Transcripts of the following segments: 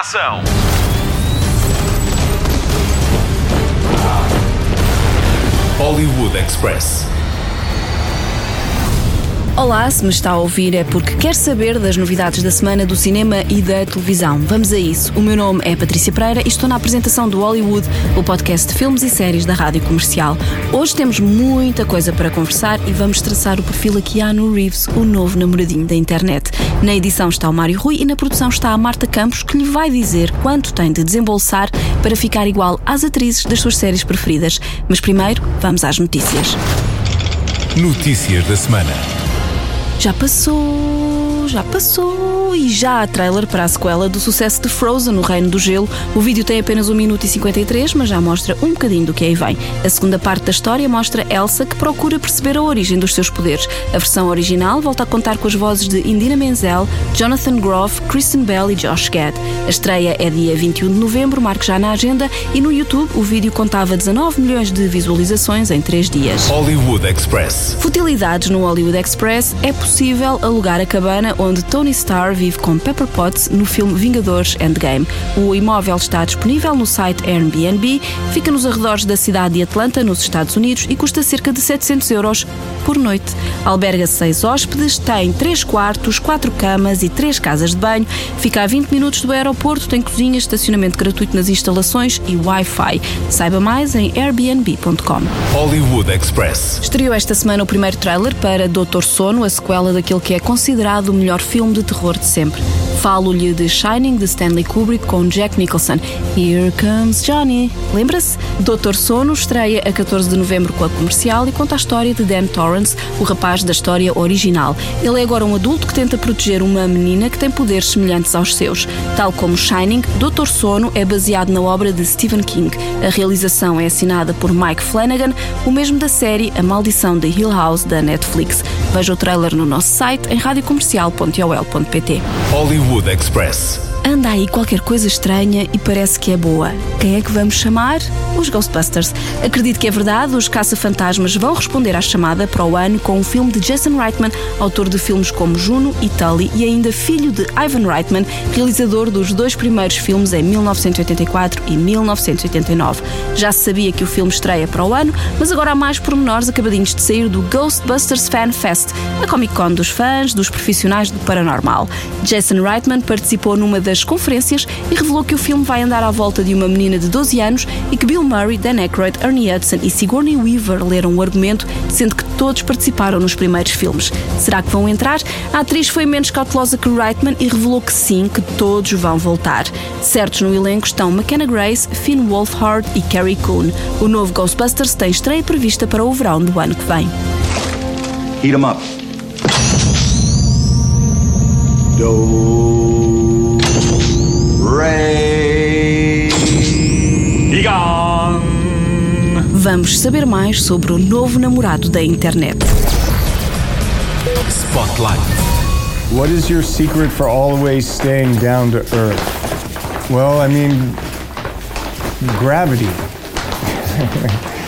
ação. Hollywood Express. Olá, se me está a ouvir é porque quer saber das novidades da semana do cinema e da televisão. Vamos a isso. O meu nome é Patrícia Pereira e estou na apresentação do Hollywood, o podcast de filmes e séries da Rádio Comercial. Hoje temos muita coisa para conversar e vamos traçar o perfil aqui a no Reeves, o novo namoradinho da internet. Na edição está o Mário Rui e na produção está a Marta Campos, que lhe vai dizer quanto tem de desembolsar para ficar igual às atrizes das suas séries preferidas. Mas primeiro, vamos às notícias. Notícias da semana. Já passou, já passou e já há trailer para a sequela do sucesso de Frozen no Reino do Gelo. O vídeo tem apenas 1 minuto e 53, mas já mostra um bocadinho do que aí vem. A segunda parte da história mostra Elsa que procura perceber a origem dos seus poderes. A versão original volta a contar com as vozes de Indina Menzel, Jonathan Groff, Kristen Bell e Josh Gad. A estreia é dia 21 de novembro, marque já na agenda, e no YouTube o vídeo contava 19 milhões de visualizações em 3 dias. Hollywood Express. Futilidades no Hollywood Express é possível alugar a cabana onde Tony Starr vive com Pepper Potts no filme Vingadores Endgame. O imóvel está disponível no site Airbnb, fica nos arredores da cidade de Atlanta, nos Estados Unidos, e custa cerca de 700 euros por noite. Alberga seis hóspedes, tem três quartos, quatro camas e três casas de banho, fica a 20 minutos do aeroporto, tem cozinha, estacionamento gratuito nas instalações e Wi-Fi. Saiba mais em airbnb.com. Hollywood Express. Estreou esta semana o primeiro trailer para Doutor Sono, a sequela daquele que é considerado o melhor filme de terror de sempre. Falo-lhe de Shining de Stanley Kubrick com Jack Nicholson. Here comes Johnny. Lembra-se? Doutor Sono estreia a 14 de novembro com a comercial e conta a história de Dan Torrance, o rapaz da história original. Ele é agora um adulto que tenta proteger uma menina que tem poderes semelhantes aos seus. Tal como Shining, Doutor Sono é baseado na obra de Stephen King. A realização é assinada por Mike Flanagan, o mesmo da série A Maldição de Hill House da Netflix. Veja o trailer no nosso site em radiocomercial.ol.pt. Hollywood Express. Anda aí qualquer coisa estranha e parece que é boa. Quem é que vamos chamar? Os Ghostbusters. Acredito que é verdade, os caça-fantasmas vão responder à chamada para o ano com um filme de Jason Reitman, autor de filmes como Juno e Tully e ainda filho de Ivan Reitman, realizador dos dois primeiros filmes em 1984 e 1989. Já se sabia que o filme estreia para o ano, mas agora há mais pormenores acabadinhos de sair do Ghostbusters Fan Fest, a Comic Con dos fãs, dos profissionais do paranormal. Jason Reitman participou numa das das conferências e revelou que o filme vai andar à volta de uma menina de 12 anos e que Bill Murray, Dan Aykroyd, Ernie Hudson e Sigourney Weaver leram o argumento, sendo que todos participaram nos primeiros filmes. Será que vão entrar? A atriz foi menos cautelosa que Reitman e revelou que sim, que todos vão voltar. Certos no elenco estão McKenna Grace, Finn Wolfhard e Carrie Coon. O novo Ghostbusters tem estreia prevista para o verão do ano que vem. Heat 'em up. Do. Ray. Egon! Vamos saber mais sobre o novo namorado da internet. Spotlight. What is your secret for always staying down to earth? Well, I mean, gravity.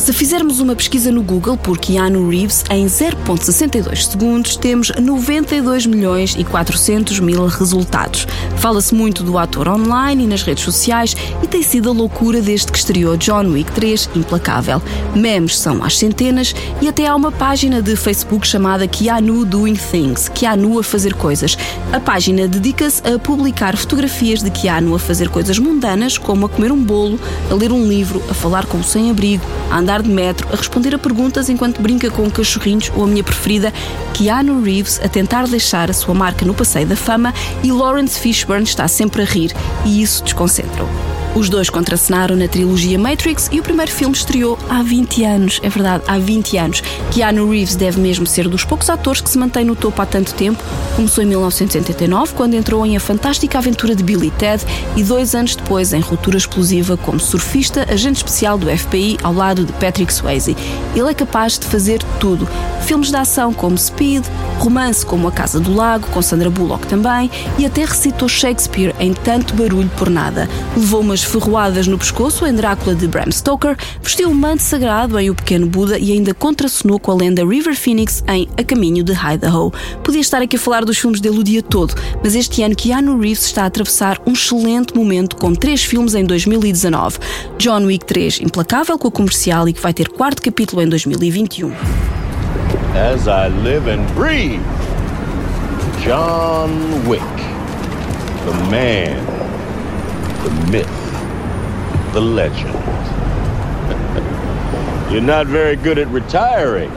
Se fizermos uma pesquisa no Google por Keanu Reeves, em 0.62 segundos temos 92 milhões e 400 mil resultados. Fala-se muito do ator online e nas redes sociais e tem sido a loucura desde que estreou John Wick 3 Implacável. Memes são às centenas e até há uma página de Facebook chamada Keanu Doing Things, Keanu a fazer coisas. A página dedica-se a publicar fotografias de Keanu a fazer coisas mundanas, como a comer um bolo, a ler um livro, a falar com o sem-abrigo, a andar de metro, a responder a perguntas enquanto brinca com cachorrinhos ou a minha preferida, Keanu Reeves a tentar deixar a sua marca no passeio da fama e Lawrence Fishburne está sempre a rir e isso desconcentra-o. Os dois contracenaram na trilogia Matrix e o primeiro filme estreou há 20 anos. É verdade, há 20 anos. Keanu Reeves deve mesmo ser dos poucos atores que se mantém no topo há tanto tempo. Começou em 1989, quando entrou em A Fantástica Aventura de Billy Ted, e dois anos depois em Ruptura Explosiva como surfista, agente especial do FBI ao lado de Patrick Swayze. Ele é capaz de fazer tudo. Filmes de ação como Speed, romance como A Casa do Lago, com Sandra Bullock também, e até recitou Shakespeare em Tanto Barulho por Nada. Levou umas ferroadas no pescoço em Drácula de Bram Stoker, vestiu um manto sagrado em O Pequeno Buda e ainda contracenou com a lenda River Phoenix em A Caminho de Idaho. Podia estar aqui a falar dos filmes dele o dia todo, mas este ano Keanu Reeves está a atravessar um excelente momento com três filmes em 2019. John Wick 3, implacável com a comercial e que vai ter quarto capítulo em 2021. As I live and breathe, John Wick, the man, the myth, the legend. You're not very good at retiring.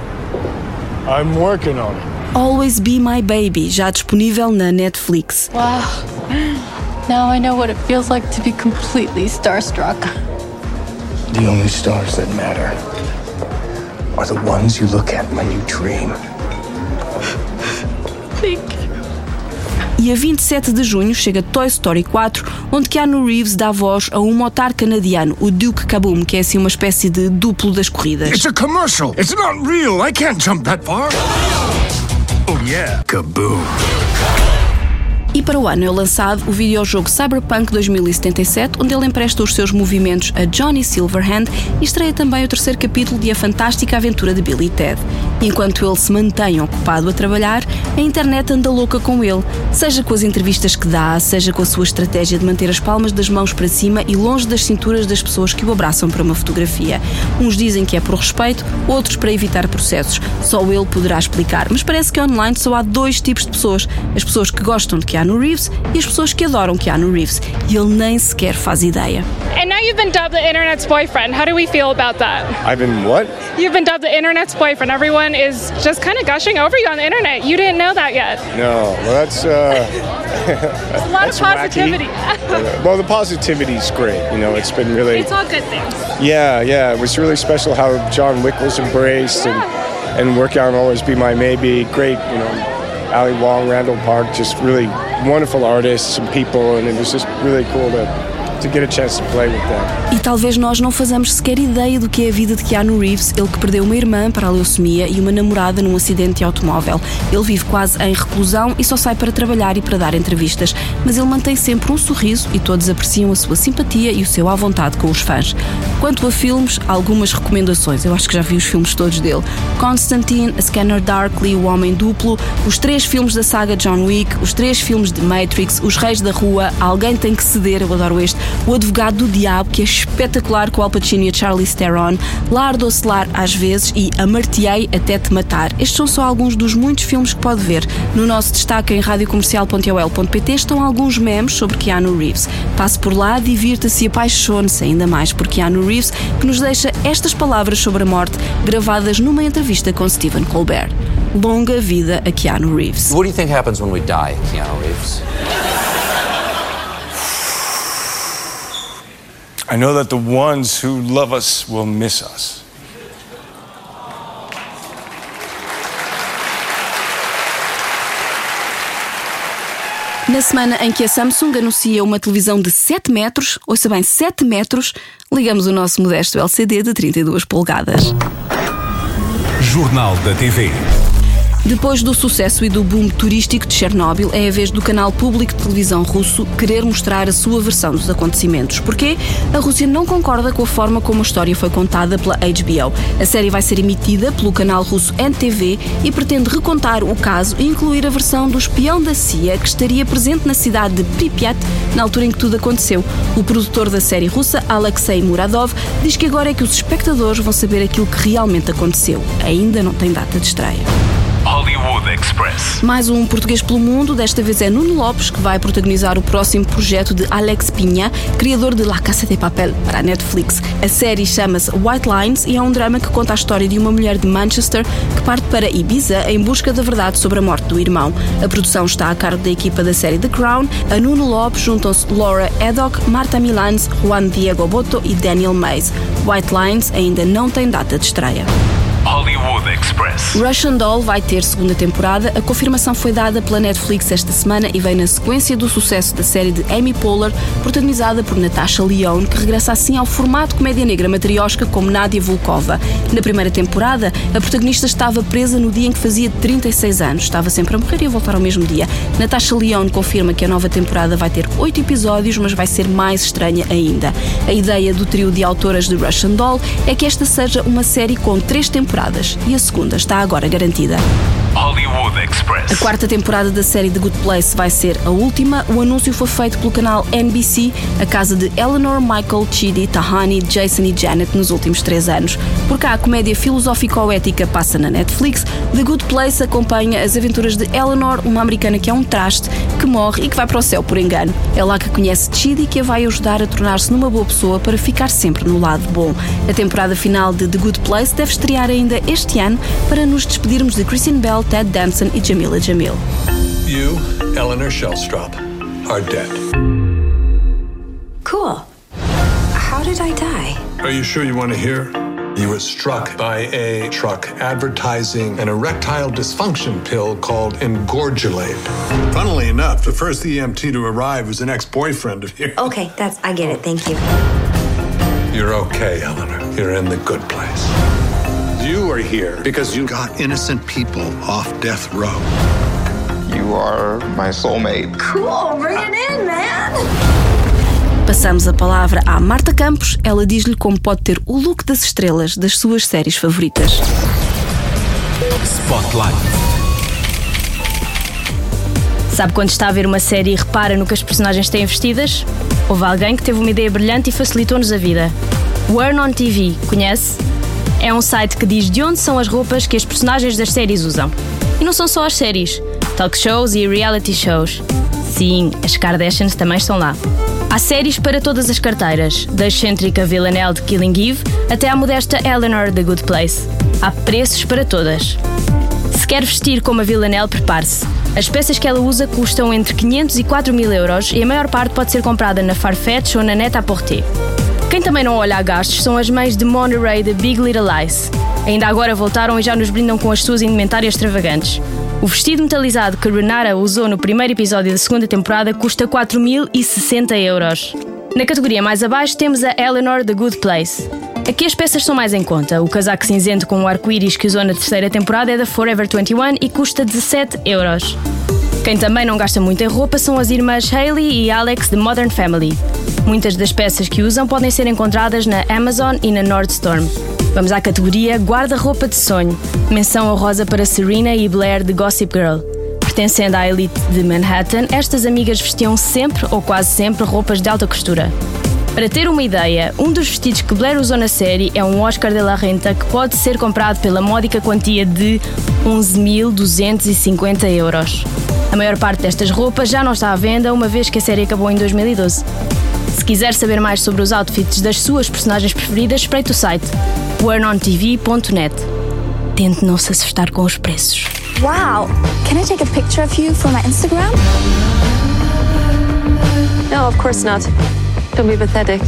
I'm working on it. Always Be My Baby, já disponível na Netflix. Wow. Now I know what it feels like to be completely starstruck. The only stars that matter are the ones you look at when you dream. Thank you. E a 27 de junho chega Toy Story 4, onde Keanu Reeves dá voz a um motar canadiano, o Duke Kaboom, que é assim uma espécie de duplo das corridas. It's a commercial. It's not real. I can't jump that far. Oh, yeah. Kaboom. E para o ano é lançado o videojogo Cyberpunk 2077, onde ele empresta os seus movimentos a Johnny Silverhand e estreia também o terceiro capítulo de A Fantástica Aventura de Billy e Ted. Enquanto ele se mantém ocupado a trabalhar, a internet anda louca com ele, seja com as entrevistas que dá, seja com a sua estratégia de manter as palmas das mãos para cima e longe das cinturas das pessoas que o abraçam para uma fotografia. Uns dizem que é por respeito, outros para evitar processos. Só ele poderá explicar, mas parece que online só há dois tipos de pessoas: as pessoas que gostam de Keanu Reeves e as pessoas que adoram Keanu Reeves. E ele nem sequer faz ideia. And now you've been dubbed the internet's boyfriend. How do we feel about that? I've been what? You've been dubbed the internet's boyfriend. Everyone is just kind of gushing over you on the internet. You didn't know that yet. No, well, that's, uh, A lot That's of positivity. well, the positivity's great. You know, it's been really, it's all good things. yeah, yeah. It was really special how John Wick was embraced and, and work out always be my maybe. Great, you know, Ali Wong, Randall Park, just really wonderful artists and people, and it was just really cool to, E talvez nós não façamos sequer ideia do que é a vida de Keanu Reeves, ele que perdeu uma irmã para a leucemia e uma namorada num acidente de automóvel. Ele vive quase em reclusão e só sai para trabalhar e para dar entrevistas, mas ele mantém sempre um sorriso e todos apreciam a sua simpatia e o seu à vontade com os fãs. Quanto a filmes, algumas recomendações. Eu acho que já vi os filmes todos dele. Constantine, A Scanner Darkly, O Homem Duplo, os três filmes da saga John Wick, os três filmes de Matrix, Os Reis da Rua, Alguém Tem Que Ceder, eu adoro este, O Advogado do Diabo, que é espetacular com Al Pacino e a Charlize Theron, Lar Oscilar às vezes e Amarteei Até Te Matar. Estes são só alguns dos muitos filmes que pode ver. No nosso destaque em radiocomercial.ol.pt estão alguns memes sobre Keanu Reeves. Passe por lá, divirta-se e apaixone-se ainda mais por Keanu Reeves, que nos deixa estas palavras sobre a morte gravadas numa entrevista com Stephen Colbert. Longa vida a Keanu Reeves. What do you think happens when we die, Keanu Reeves? I know that the ones who love us will miss us. Na semana em que a Samsung anuncia uma televisão de 7 metros, ouça bem, 7 metros, ligamos o nosso modesto LCD de 32 polegadas. Jornal da TV. Depois do sucesso e do boom turístico de Chernobyl, é a vez do canal público de televisão russo querer mostrar a sua versão dos acontecimentos. Porquê? A Rússia não concorda com a forma como a história foi contada pela HBO. A série vai ser emitida pelo canal russo NTV e pretende recontar o caso e incluir a versão do espião da CIA que estaria presente na cidade de Pripyat na altura em que tudo aconteceu. O produtor da série russa, Alexei Muradov, diz que agora é que os espectadores vão saber aquilo que realmente aconteceu. Ainda não tem data de estreia. Hollywood Express. Mais um português pelo mundo, desta vez é Nuno Lopes, que vai protagonizar o próximo projeto de Alex Pinha, criador de La Casa de Papel, para a Netflix. A série chama-se White Lines e é um drama que conta a história de uma mulher de Manchester que parte para Ibiza em busca da verdade sobre a morte do irmão. A produção está a cargo da equipa da série The Crown. A Nuno Lopes juntam-se Laura Haddock, Marta Milans, Juan Diego Boto e Daniel Mays. White Lines ainda não tem data de estreia. Hollywood Express. Russian Doll vai ter segunda temporada. A confirmação foi dada pela Netflix esta semana e vem na sequência do sucesso da série de Amy Poehler, protagonizada por Natasha Lyonne, que regressa assim ao formato comédia negra matriosca como Nadia Volkova. Na primeira temporada, a protagonista estava presa no dia em que fazia 36 anos. Estava sempre a morrer e a voltar ao mesmo dia. Natasha Lyonne confirma que a nova temporada vai ter oito episódios, mas vai ser mais estranha ainda. A ideia do trio de autoras de Russian Doll é que esta seja uma série com três temporadas e a segunda está agora garantida. Hollywood Express. A quarta temporada da série The Good Place vai ser a última. O anúncio foi feito pelo canal NBC, a casa de Eleanor, Michael, Chidi, Tahani, Jason e Janet nos últimos três anos. Por cá, a comédia filosófico-ética passa na Netflix. The Good Place acompanha as aventuras de Eleanor, uma americana que é um traste, que morre e que vai para o céu por engano. É lá que conhece Chidi, que a vai ajudar a tornar-se numa boa pessoa para ficar sempre no lado bom. A temporada final de The Good Place deve estrear ainda este ano para nos despedirmos de Kristen Bell, Ted Danson e Jamila Jamil. You, Eleanor Shellstrop, are dead. Cool. How did I die? Are you sure you want to hear? You were struck by a truck advertising an erectile dysfunction pill called Engorgulate. Funnily enough, the first EMT to arrive was an ex-boyfriend of yours. Okay, that's I get it. Thank you. You're okay, Eleanor. You're in the good place. Are here because you got innocent people off death row. You are my soulmate. Cool. Bring it in, man. Passamos a palavra à Marta Campos. Ela diz-lhe como pode ter o look das estrelas das suas séries favoritas. Spotlight. Sabe quando está a ver uma série e repara no que as personagens têm vestidas? Houve alguém que teve uma ideia brilhante e facilitou-nos a vida. Wear on TV, conhece? É um site que diz de onde são as roupas que as personagens das séries usam. E não são só as séries, talk shows e reality shows. Sim, as Kardashians também estão lá. Há séries para todas as carteiras, da excêntrica Villanelle de Killing Eve até à modesta Eleanor The Good Place. Há preços para todas. Se quer vestir como a Villanelle, prepare-se. As peças que ela usa custam entre 500 e 4 mil euros e a maior parte pode ser comprada na Farfetch ou na Net-a-Porter. Quem também não olha a gastos são as mães de Monterey de Big Little Lies. Ainda agora voltaram e já nos brindam com as suas indumentárias extravagantes. O vestido metalizado que Renata usou no primeiro episódio da segunda temporada custa 4.060 euros. Na categoria mais abaixo temos a Eleanor The Good Place. Aqui as peças são mais em conta. O casaco cinzento com o arco-íris que usou na terceira temporada é da Forever 21 e custa 17 euros. Quem também não gasta muito em roupa são as irmãs Hailey e Alex de Modern Family. Muitas das peças que usam podem ser encontradas na Amazon e na Nordstrom. Vamos à categoria Guarda-roupa de sonho. Menção honrosa para Serena e Blair de Gossip Girl. Pertencendo à elite de Manhattan, estas amigas vestiam sempre ou quase sempre roupas de alta costura. Para ter uma ideia, um dos vestidos que Blair usou na série é um Oscar de la Renta que pode ser comprado pela módica quantia de 11.250 euros. A maior parte destas roupas já não está à venda, uma vez que a série acabou em 2012. Se quiser saber mais sobre os outfits das suas personagens preferidas, espreite o site wearnontv.net. Tente não se assustar com os preços. Wow! Can I take a picture of you for my Instagram? No, of course not. Don't be pathetic.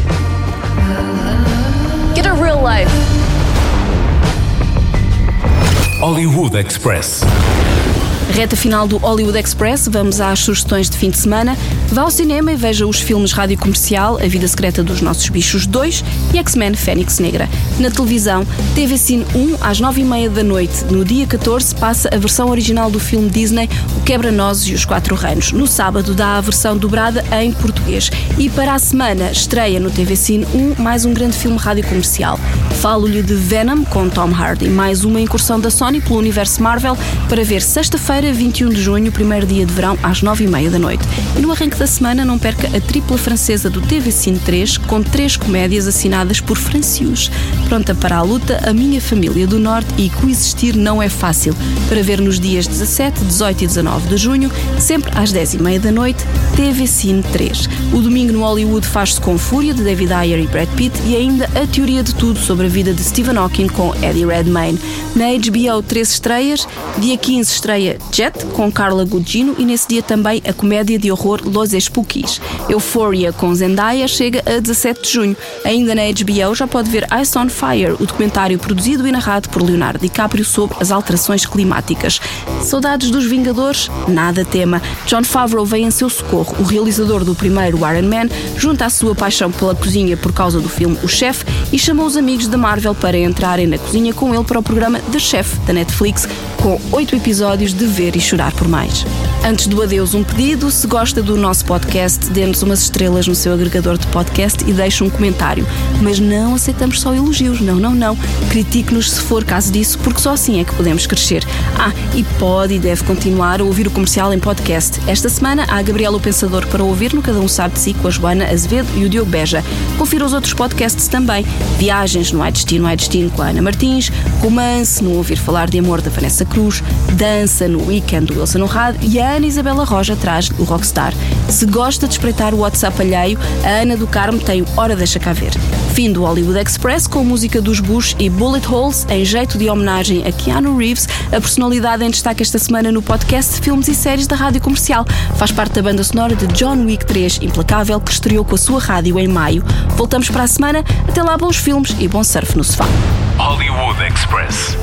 Get a real life. Hollywood Express. Reta final do Hollywood Express, vamos às sugestões de fim de semana. Vá ao cinema e veja os filmes Rádio Comercial, A Vida Secreta dos Nossos Bichos 2 e X-Men Fênix Negra. Na televisão, TV Cine 1, às 9h30 da noite, no dia 14, passa a versão original do filme Disney O Quebra-Nozes e os Quatro Reinos. No sábado, dá a versão dobrada em português. E para a semana, estreia no TV Cine 1 mais um grande filme rádio comercial. Falo-lhe de Venom, com Tom Hardy, mais uma incursão da Sony pelo universo Marvel para ver sexta-feira, 21 de junho, primeiro dia de verão, às 9h30 da noite. E no arranque da semana, não perca a tripla francesa do TV Cine 3, com três comédias assinadas por Francius. Pronta para a luta, A Minha Família do Norte e Coexistir Não É Fácil, para ver nos dias 17, 18 e 19 de junho, sempre às 10h30 da noite, TV Cine 3. O domingo no Hollywood faz-se com Fúria, de David Ayer e Brad Pitt, e ainda a teoria de tudo sobre a vida de Stephen Hawking com Eddie Redmayne. Na HBO, três estreias. Dia 15 estreia Jet, com Carla Gugino, e nesse dia também a comédia de horror Los Spookies. Euphoria, com Zendaya, chega a 17 de junho. Ainda na HBO já pode ver Ice on Fire, o documentário produzido e narrado por Leonardo DiCaprio sobre as alterações climáticas. Saudades dos Vingadores? Nada tema. John Favreau vem em seu socorro. O realizador do primeiro Iron Man junta a sua paixão pela cozinha por causa do filme O Chef e chamou os amigos da Marvel para entrarem na cozinha com ele para o programa The Chef da Netflix, com oito episódios de ver e chorar por mais. Antes do adeus, um pedido. Se gosta do nosso podcast, dê-nos umas estrelas no seu agregador de podcast e deixe um comentário. Mas não aceitamos só elogios, não, não, não. Critique-nos se for caso disso, porque só assim é que podemos crescer. Ah, e pode e deve continuar a ouvir o comercial em podcast. Esta semana há Gabriela o Pensador para ouvir no Cada Um Sabe de Si com a Joana Azevedo e o Diogo Beja. Confira os outros podcasts também. Viagens no Ai Destino, Ai Destino com a Ana Martins, Romance no Ouvir Falar de Amor da Vanessa Cruz, Dança no Weekend do Wilson Honrado e a Ana Isabela Roja traz o Rockstar. Se gosta de espreitar o WhatsApp alheio, a Ana do Carmo tem o Hora Deixa Cá Ver. Fim do Hollywood Express com música dos Bush e Bullet Holes em jeito de homenagem a Keanu Reeves, a personalidade em destaque esta semana no podcast Filmes e Séries da Rádio Comercial. Faz parte da banda sonora de John Wick 3 Implacável, que estreou com a sua rádio em maio. Voltamos para a semana. Até lá, bons filmes e bom surf no sofá. Hollywood Express.